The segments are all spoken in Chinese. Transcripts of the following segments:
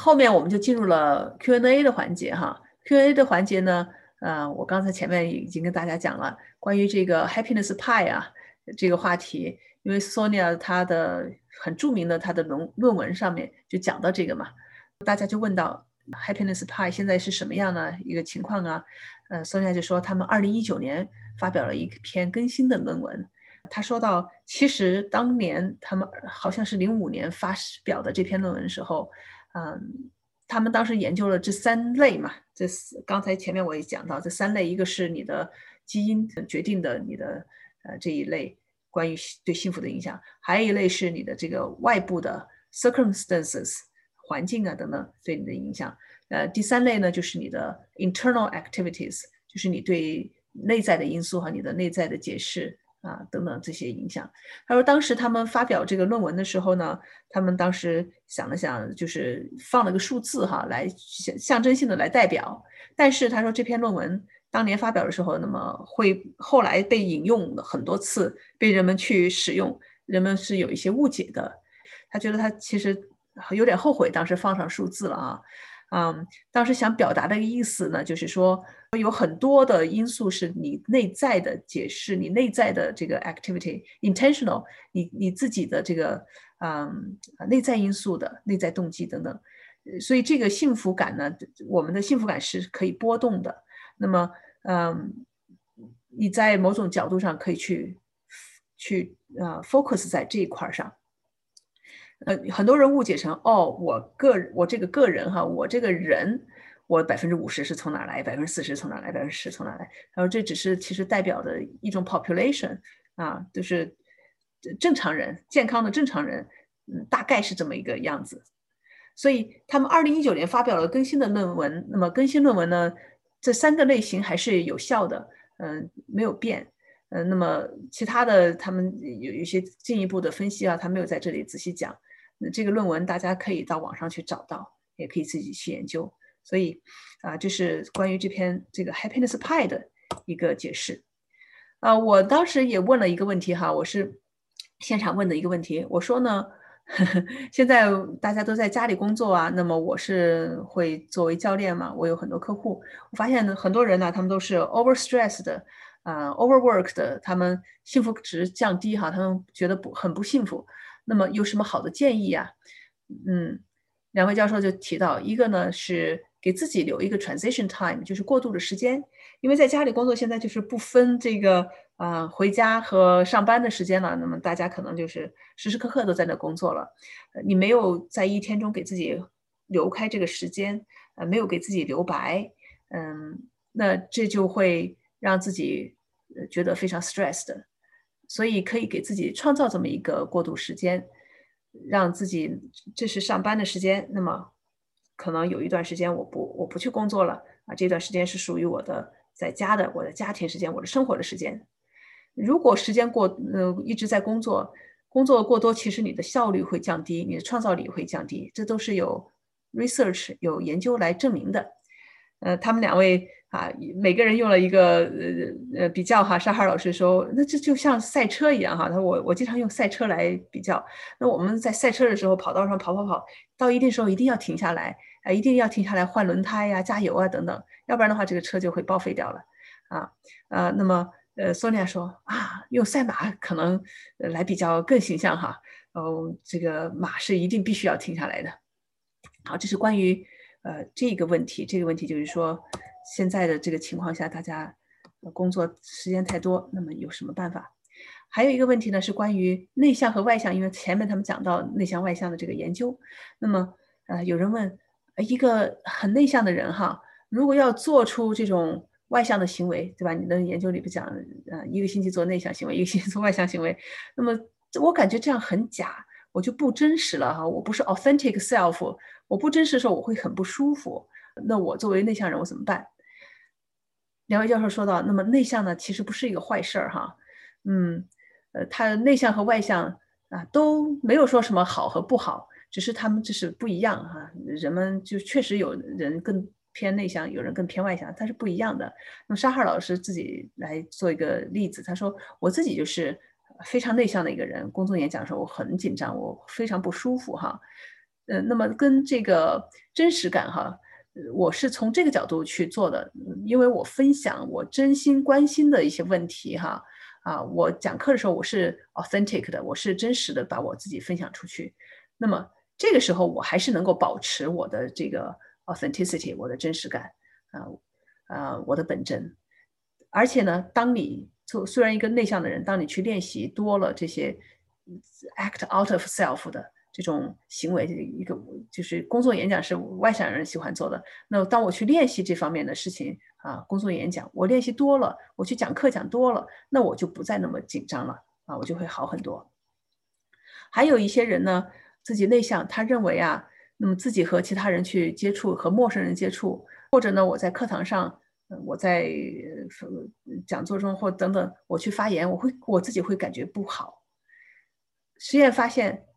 后面我们就进入了 Q&A 的环节哈。Q&A 的环节呢，呃，我刚才前面已经跟大家讲了关于这个 Happiness Pie 啊这个话题，因为 Sonia 她的很著名的她的论论文上面就讲到这个嘛，大家就问到 Happiness Pie 现在是什么样的一个情况啊？呃，Sonia 就说他们二零一九年发表了一篇更新的论文，他说到其实当年他们好像是零五年发表的这篇论文的时候，嗯。他们当时研究了这三类嘛，这刚才前面我也讲到，这三类一个是你的基因决定的你的呃这一类关于对幸福的影响，还有一类是你的这个外部的 circumstances 环境啊等等对你的影响，呃第三类呢就是你的 internal activities，就是你对内在的因素和你的内在的解释。啊，等等这些影响。他说，当时他们发表这个论文的时候呢，他们当时想了想，就是放了个数字哈，来象象征性的来代表。但是他说，这篇论文当年发表的时候，那么会后来被引用很多次，被人们去使用，人们是有一些误解的。他觉得他其实有点后悔当时放上数字了啊。嗯，当时想表达的意思呢，就是说有很多的因素是你内在的解释，你内在的这个 activity intentional，你你自己的这个嗯内在因素的内在动机等等，所以这个幸福感呢，我们的幸福感是可以波动的。那么嗯，你在某种角度上可以去去呃 focus 在这一块上。呃，很多人误解成哦，我个我这个个人哈，我这个人，我百分之五十是从哪来，百分之四十从哪来，百分之十从哪来？然后这只是其实代表的一种 population 啊，就是正常人，健康的正常人，嗯，大概是这么一个样子。所以他们二零一九年发表了更新的论文，那么更新论文呢，这三个类型还是有效的，嗯，没有变。嗯，那么其他的他们有一些进一步的分析啊，他没有在这里仔细讲。那这个论文大家可以到网上去找到，也可以自己去研究。所以啊，这是关于这篇这个 Happiness Pie 的一个解释。啊，我当时也问了一个问题哈，我是现场问的一个问题。我说呢，现在大家都在家里工作啊，那么我是会作为教练嘛，我有很多客户，我发现呢，很多人呢，他们都是 overstressed，啊，overworked，他们幸福值降低哈，他们觉得不很不幸福。那么有什么好的建议呀？嗯，两位教授就提到，一个呢是给自己留一个 transition time，就是过渡的时间，因为在家里工作现在就是不分这个啊回家和上班的时间了，那么大家可能就是时时刻刻都在那工作了，你没有在一天中给自己留开这个时间，呃，没有给自己留白，嗯，那这就会让自己觉得非常 stressed。所以可以给自己创造这么一个过渡时间，让自己这是上班的时间，那么可能有一段时间我不我不去工作了啊，这段时间是属于我的在家的我的家庭时间，我的生活的时间。如果时间过呃一直在工作，工作过多，其实你的效率会降低，你的创造力会降低，这都是有 research 有研究来证明的。呃，他们两位啊，每个人用了一个呃呃比较哈。沙哈老师说，那这就像赛车一样哈。他说我我经常用赛车来比较。那我们在赛车的时候，跑道上跑跑跑，到一定时候一定要停下来，啊，一定要停下来换轮胎呀、加油啊等等，要不然的话这个车就会报废掉了啊啊。那么呃，索尼娅说啊，用赛马可能来比较更形象哈。哦，这个马是一定必须要停下来的。好，这是关于。呃，这个问题，这个问题就是说，现在的这个情况下，大家工作时间太多，那么有什么办法？还有一个问题呢，是关于内向和外向，因为前面他们讲到内向外向的这个研究。那么，呃，有人问，一个很内向的人哈，如果要做出这种外向的行为，对吧？你的研究里不讲，呃，一个星期做内向行为，一个星期做外向行为，那么我感觉这样很假，我就不真实了哈，我不是 authentic self。我不真实的时候，我会很不舒服。那我作为内向人，我怎么办？两位教授说到，那么内向呢，其实不是一个坏事儿哈。嗯，呃，他内向和外向啊都没有说什么好和不好，只是他们这是不一样哈。人们就确实有人更偏内向，有人更偏外向，它是不一样的。那么沙哈老师自己来做一个例子，他说我自己就是非常内向的一个人，公众演讲的时候我很紧张，我非常不舒服哈。呃，那么跟这个真实感哈，我是从这个角度去做的，因为我分享我真心关心的一些问题哈。啊，我讲课的时候我是 authentic 的，我是真实的把我自己分享出去。那么这个时候我还是能够保持我的这个 authenticity，我的真实感啊啊，我的本真。而且呢，当你做虽然一个内向的人，当你去练习多了这些 act out of self 的这种行为，一个就是工作演讲是外向人喜欢做的。那当我去练习这方面的事情。啊，工作演讲我练习多了，我去讲课讲多了，那我就不再那么紧张了啊，我就会好很多。还有一些人呢，自己内向，他认为啊，那么自己和其他人去接触，和陌生人接触，或者呢，我在课堂上，我在讲座中或等等，我去发言，我会我自己会感觉不好。实验发现，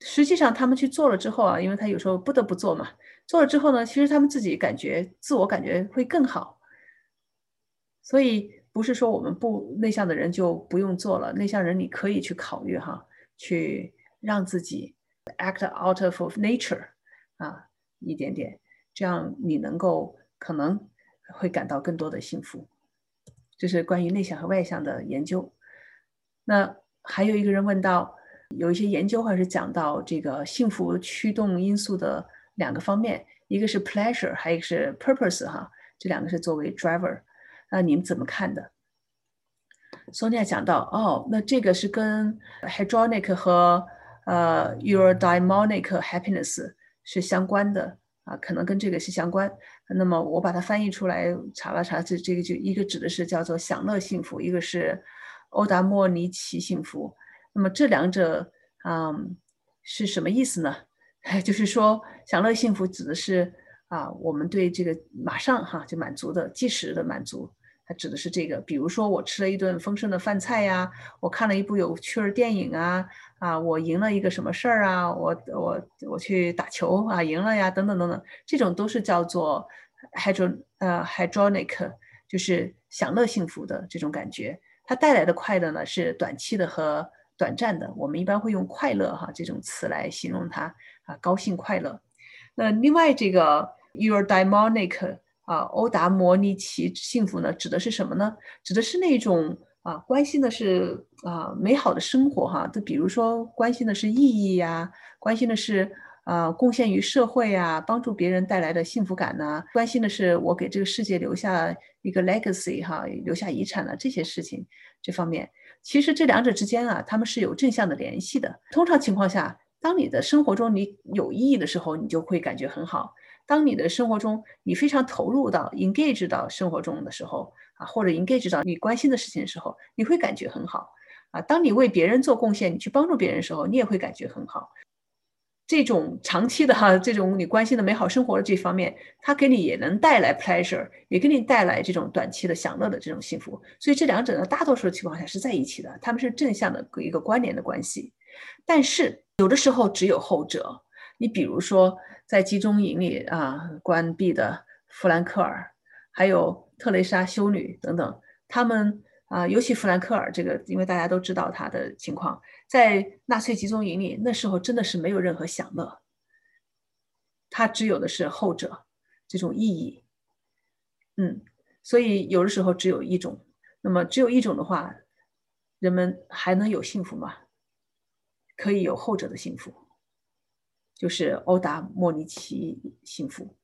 实际上他们去做了之后啊，因为他有时候不得不做嘛。做了之后呢，其实他们自己感觉自我感觉会更好，所以不是说我们不内向的人就不用做了。内向人你可以去考虑哈，去让自己 act out of nature 啊一点点，这样你能够可能会感到更多的幸福。这是关于内向和外向的研究。那还有一个人问到，有一些研究还是讲到这个幸福驱动因素的。两个方面，一个是 pleasure，还有一个是 purpose，哈，这两个是作为 driver，啊，你们怎么看的？Sonia 讲到，哦，那这个是跟 hedonic 和呃 eudaimonic happiness 是相关的啊，可能跟这个是相关。那么我把它翻译出来，查了查，这这个就一个指的是叫做享乐幸福，一个是欧达莫尼奇幸福。那么这两者，嗯，是什么意思呢？就是说，享乐幸福指的是啊，我们对这个马上哈就满足的即时的满足，它指的是这个。比如说，我吃了一顿丰盛的饭菜呀，我看了一部有趣的电影啊，啊，我赢了一个什么事儿啊，我我我去打球啊，赢了呀，等等等等，这种都是叫做 hydro 呃 hydronic，就是享乐幸福的这种感觉。它带来的快乐呢是短期的和短暂的，我们一般会用快乐哈这种词来形容它。啊，高兴快乐。那另外这个 your demonic 啊，欧达摩尼奇幸福呢，指的是什么呢？指的是那种啊，关心的是啊，美好的生活哈。就比如说，关心的是意义呀，关心的是啊，贡献于社会呀，帮助别人带来的幸福感呐，关心的是我给这个世界留下一个 legacy 哈，留下遗产的这些事情。这方面，其实这两者之间啊，他们是有正向的联系的。通常情况下。当你的生活中你有意义的时候，你就会感觉很好。当你的生活中你非常投入到 engage 到生活中的时候啊，或者 engage 到你关心的事情的时候，你会感觉很好啊。当你为别人做贡献，你去帮助别人的时候，你也会感觉很好。这种长期的哈，这种你关心的美好生活的这方面，它给你也能带来 pleasure，也给你带来这种短期的享乐的这种幸福。所以这两者呢，大多数情况下是在一起的，他们是正向的一个关联的关系。但是有的时候只有后者。你比如说，在集中营里啊关闭的弗兰克尔，还有特蕾莎修女等等，他们啊，尤其弗兰克尔这个，因为大家都知道他的情况，在纳粹集中营里，那时候真的是没有任何享乐，他只有的是后者这种意义。嗯，所以有的时候只有一种。那么只有一种的话，人们还能有幸福吗？可以有后者的幸福，就是欧达莫尼奇幸福。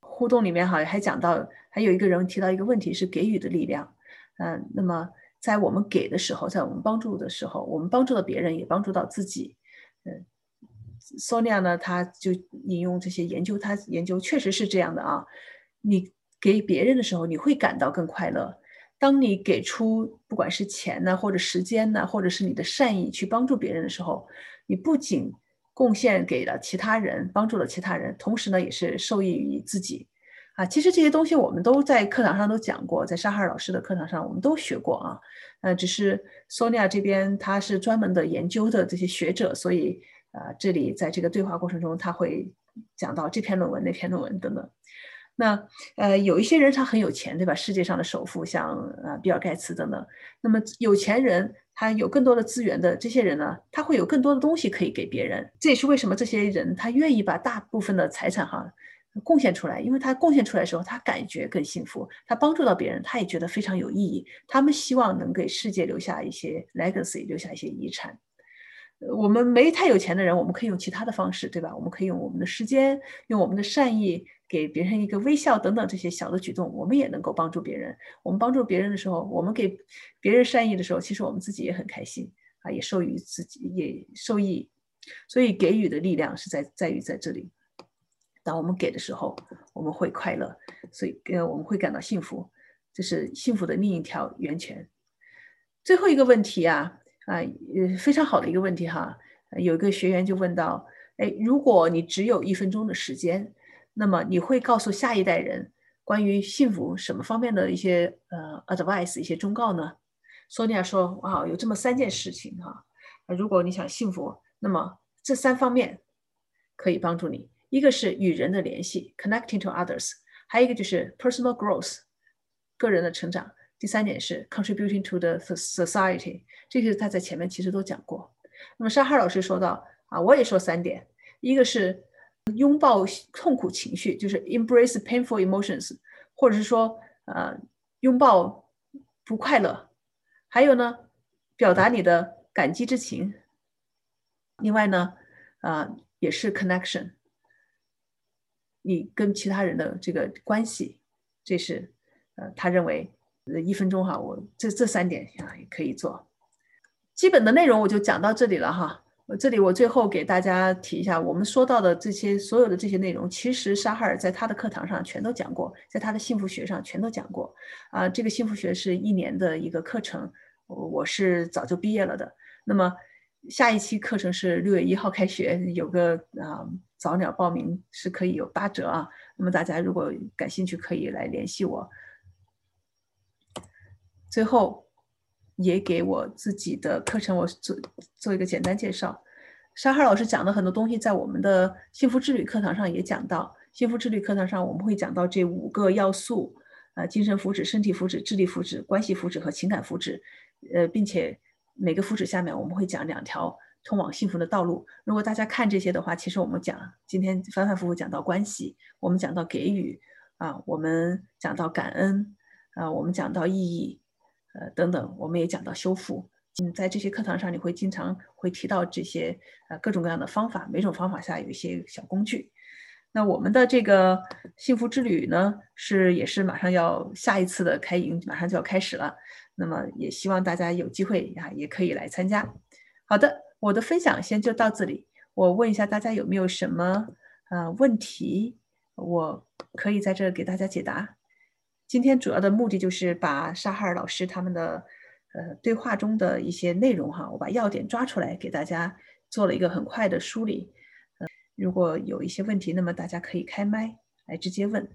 互动里面好像还讲到，还有一个人提到一个问题是给予的力量。嗯，那么在我们给的时候，在我们帮助的时候，我们帮助了别人，也帮助到自己。嗯，Sonia 呢，他就引用这些研究，他研究确实是这样的啊。你给别人的时候，你会感到更快乐。当你给出不管是钱呢，或者时间呢，或者是你的善意去帮助别人的时候，你不仅贡献给了其他人，帮助了其他人，同时呢，也是受益于自己。啊，其实这些东西我们都在课堂上都讲过，在沙哈尔老师的课堂上我们都学过啊。呃，只是 Sonia 这边他是专门的研究的这些学者，所以啊，这里在这个对话过程中他会讲到这篇论文、那篇论文等等。那呃，有一些人他很有钱，对吧？世界上的首富，像呃比尔盖茨等等。那么有钱人他有更多的资源的这些人呢，他会有更多的东西可以给别人。这也是为什么这些人他愿意把大部分的财产哈贡献出来，因为他贡献出来的时候，他感觉更幸福，他帮助到别人，他也觉得非常有意义。他们希望能给世界留下一些 legacy，留下一些遗产。我们没太有钱的人，我们可以用其他的方式，对吧？我们可以用我们的时间，用我们的善意，给别人一个微笑等等这些小的举动，我们也能够帮助别人。我们帮助别人的时候，我们给别人善意的时候，其实我们自己也很开心啊，也受益自己，也受益。所以给予的力量是在在于在这里。当我们给的时候，我们会快乐，所以呃我们会感到幸福，这是幸福的另一条源泉。最后一个问题啊。啊，呃，非常好的一个问题哈。有一个学员就问到，哎，如果你只有一分钟的时间，那么你会告诉下一代人关于幸福什么方面的一些呃 advice 一些忠告呢？Sonia 说，哇，有这么三件事情哈。如果你想幸福，那么这三方面可以帮助你。一个是与人的联系，connecting to others；还有一个就是 personal growth，个人的成长。第三点是 contributing to the society，这个他在前面其实都讲过。那么沙哈老师说到啊，我也说三点，一个是拥抱痛苦情绪，就是 embrace painful emotions，或者是说呃拥抱不快乐。还有呢，表达你的感激之情。另外呢，啊也是 connection，你跟其他人的这个关系，这是呃他认为。呃，一分钟哈，我这这三点啊也可以做。基本的内容我就讲到这里了哈。我这里我最后给大家提一下，我们说到的这些所有的这些内容，其实沙哈尔在他的课堂上全都讲过，在他的幸福学上全都讲过。啊，这个幸福学是一年的一个课程，我是早就毕业了的。那么下一期课程是六月一号开学，有个啊早鸟报名是可以有八折啊。那么大家如果感兴趣，可以来联系我。最后，也给我自己的课程，我做做一个简单介绍。沙哈老师讲的很多东西，在我们的幸福之旅课堂上也讲到。幸福之旅课堂上，我们会讲到这五个要素：呃，精神福祉、身体福祉、智力福祉、关系福祉和情感福祉。呃，并且每个福祉下面，我们会讲两条通往幸福的道路。如果大家看这些的话，其实我们讲今天反反复复讲到关系，我们讲到给予啊，我们讲到感恩啊，我们讲到意义。呃，等等，我们也讲到修复。嗯，在这些课堂上，你会经常会提到这些呃各种各样的方法，每种方法下有一些小工具。那我们的这个幸福之旅呢，是也是马上要下一次的开营，马上就要开始了。那么也希望大家有机会啊，也可以来参加。好的，我的分享先就到这里。我问一下大家有没有什么呃问题，我可以在这给大家解答。今天主要的目的就是把沙哈尔老师他们的呃对话中的一些内容哈，我把要点抓出来给大家做了一个很快的梳理。呃，如果有一些问题，那么大家可以开麦来直接问。